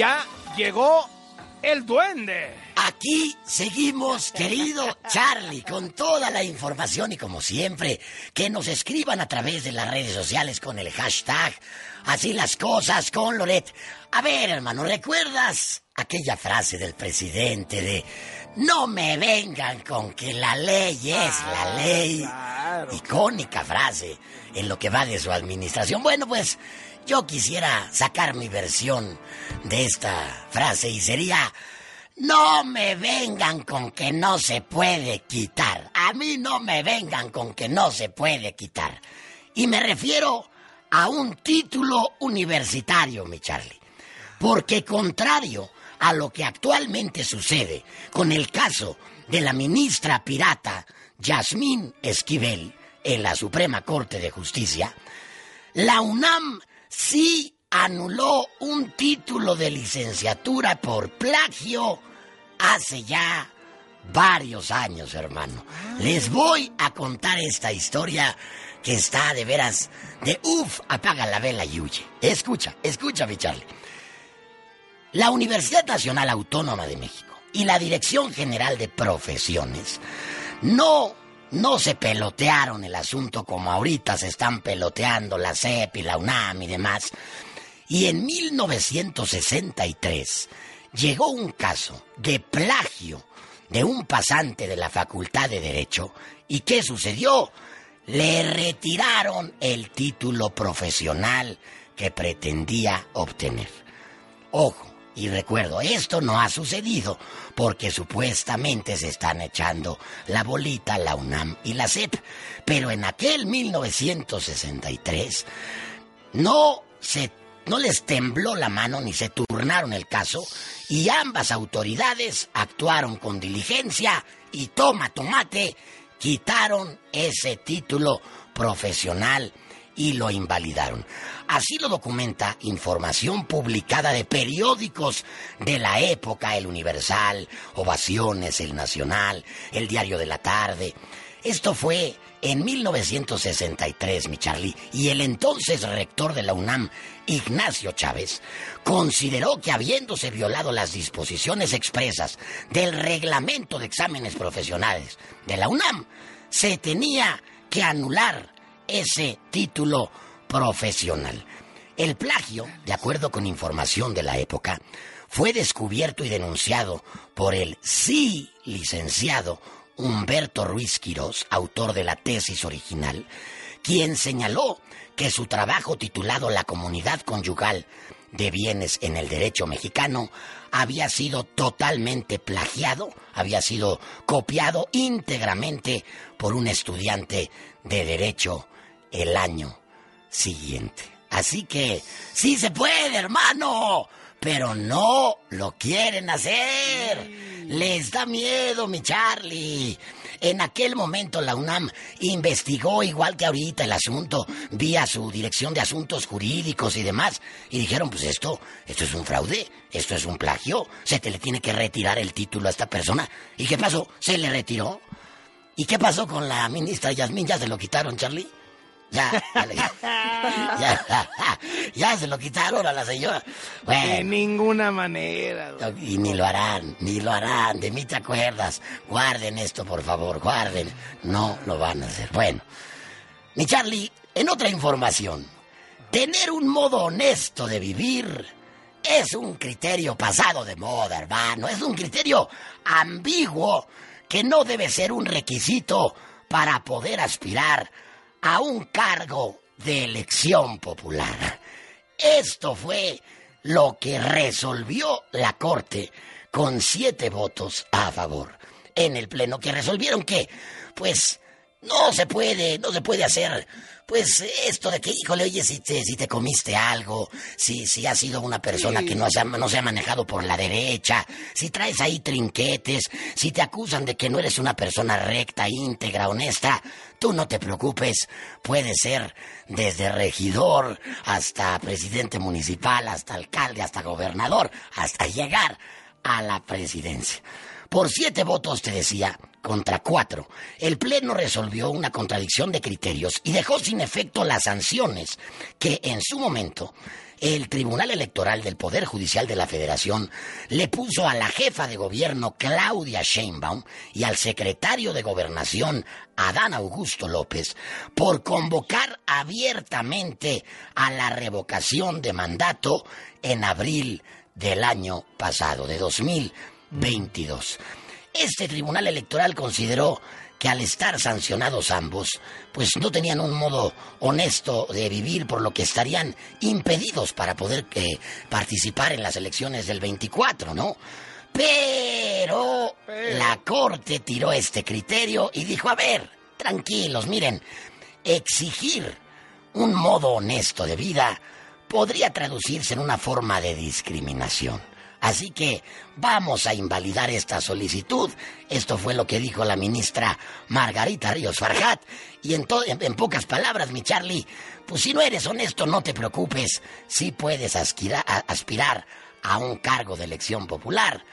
ya llegó el duende. Aquí seguimos, querido Charlie, con toda la información y como siempre, que nos escriban a través de las redes sociales con el hashtag Así las cosas con Loret. A ver, hermano, ¿recuerdas aquella frase del presidente de no me vengan con que la ley es la Ah, ley? Claro. Icónica frase en lo que va de su administración. Bueno, pues yo quisiera sacar mi versión de esta frase y sería no me vengan con que no se puede quitar. A mí no me vengan con que no se puede quitar. Y me refiero a un título universitario, mi Charlie. Porque contrario a lo que actualmente sucede con el caso de la ministra pirata Yasmín Esquivel en la Suprema Corte de Justicia, la UNAM sí anuló un título de licenciatura por plagio hace ya varios años, hermano. Les voy a contar esta historia que está de veras de uf, apaga la vela y huye. Escucha, escucha, mi Charlie. La Universidad Nacional Autónoma de México y la Dirección General de Profesiones no, no se pelotearon el asunto como ahorita se están peloteando la CEP y la UNAM y demás. Y en 1963 llegó un caso de plagio de un pasante de la Facultad de Derecho. ¿Y qué sucedió? Le retiraron el título profesional que pretendía obtener. Ojo, y recuerdo, esto no ha sucedido porque supuestamente se están echando la bolita la UNAM y la CEP. Pero en aquel 1963 no se no les tembló la mano ni se turnaron el caso y ambas autoridades actuaron con diligencia y toma tomate, quitaron ese título profesional y lo invalidaron. Así lo documenta información publicada de periódicos de la época, El Universal, Ovaciones, El Nacional, El Diario de la Tarde. Esto fue en 1963, mi Charlie, y el entonces rector de la UNAM, Ignacio Chávez, consideró que habiéndose violado las disposiciones expresas del reglamento de exámenes profesionales de la UNAM, se tenía que anular ese título profesional. El plagio, de acuerdo con información de la época, fue descubierto y denunciado por el sí licenciado Humberto Ruiz Quirós, autor de la tesis original, quien señaló que su trabajo titulado La comunidad conyugal de bienes en el derecho mexicano había sido totalmente plagiado, había sido copiado íntegramente por un estudiante de derecho el año siguiente. Así que sí se puede, hermano, pero no lo quieren hacer. Les da miedo, mi Charlie. En aquel momento la UNAM investigó igual que ahorita el asunto vía su dirección de asuntos jurídicos y demás y dijeron, pues esto, esto es un fraude, esto es un plagio, se te le tiene que retirar el título a esta persona. ¿Y qué pasó? Se le retiró. ¿Y qué pasó con la ministra Yasmín? ¿Ya se lo quitaron, Charlie? Ya, ya, le- ya, ya se lo quitaron a la señora. De Bueno, ninguna manera. y ni lo harán, ni lo harán, de mí te acuerdas. Guarden esto, por favor, guarden. No lo van a hacer. Bueno, mi Charlie, en otra información, tener un modo honesto de vivir es un criterio pasado de moda, hermano. Es un criterio ambiguo que no debe ser un requisito para poder aspirar a un cargo de elección popular. Esto fue lo que resolvió la Corte con siete votos a favor en el Pleno, que resolvieron que, pues, no se puede, no se puede hacer, pues, esto de que, híjole, oye, si te, si te comiste algo, si, si has sido una persona que no se, ha, no se ha manejado por la derecha, si traes ahí trinquetes, si te acusan de que no eres una persona recta, íntegra, honesta, tú no te preocupes, puede ser desde regidor hasta presidente municipal, hasta alcalde, hasta gobernador, hasta llegar a la presidencia. Por siete votos, te decía, contra cuatro, el Pleno resolvió una contradicción de criterios y dejó sin efecto las sanciones que en su momento el Tribunal Electoral del Poder Judicial de la Federación le puso a la jefa de gobierno Claudia Sheinbaum y al secretario de Gobernación Adán Augusto López por convocar abiertamente a la revocación de mandato en abril del año pasado, de 2022. Este Tribunal Electoral consideró que al estar sancionados ambos, pues no tenían un modo honesto de vivir, por lo que estarían impedidos para poder eh, participar en las elecciones del 24, ¿no? Pero, Pero la Corte tiró este criterio y dijo, a ver, tranquilos, miren, exigir un modo honesto de vida podría traducirse en una forma de discriminación. Así que vamos a invalidar esta solicitud. Esto fue lo que dijo la ministra Margarita Ríos Farjat. Y en, pocas palabras, mi Charlie, pues si no eres honesto, no te preocupes. Sí puedes aspirar a un cargo de elección popular,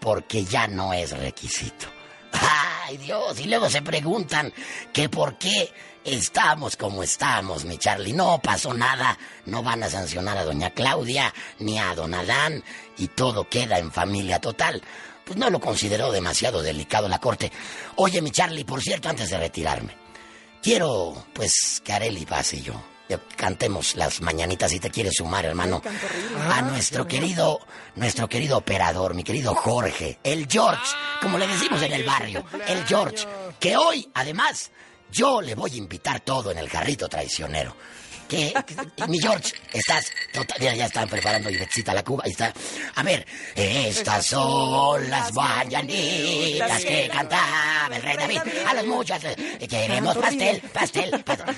porque ya no es requisito. ¡Ay, Dios! Y luego se preguntan que por qué estamos como estamos, mi Charlie. No pasó nada. No van a sancionar a doña Claudia ni a don Adán y todo queda en familia total. Pues no lo consideró demasiado delicado la corte. Oye, mi Charlie, por cierto, antes de retirarme, quiero, pues, que Areli pase yo cantemos las mañanitas si te quieres sumar, hermano. A ah, nuestro querido, nuestro querido operador, mi querido Jorge, el George, como le decimos en el barrio, el George, que hoy, además, yo le voy a invitar todo en el carrito traicionero. Que, mi George, estás total, ya, están preparando Ivexita la Cuba, ahí está. A ver, estas son las mañanitas que cantaba el rey David. A los muchas eh, queremos pastel, pastel, pastel.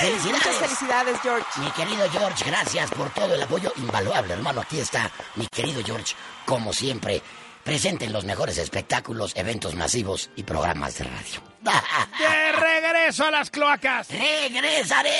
Felicidades. Muchas felicidades, George. Mi querido George, gracias por todo el apoyo invaluable, hermano. Aquí está mi querido George, como siempre presenten los mejores espectáculos, eventos masivos y programas de radio. ¡De regreso a las cloacas! ¡Regresaré!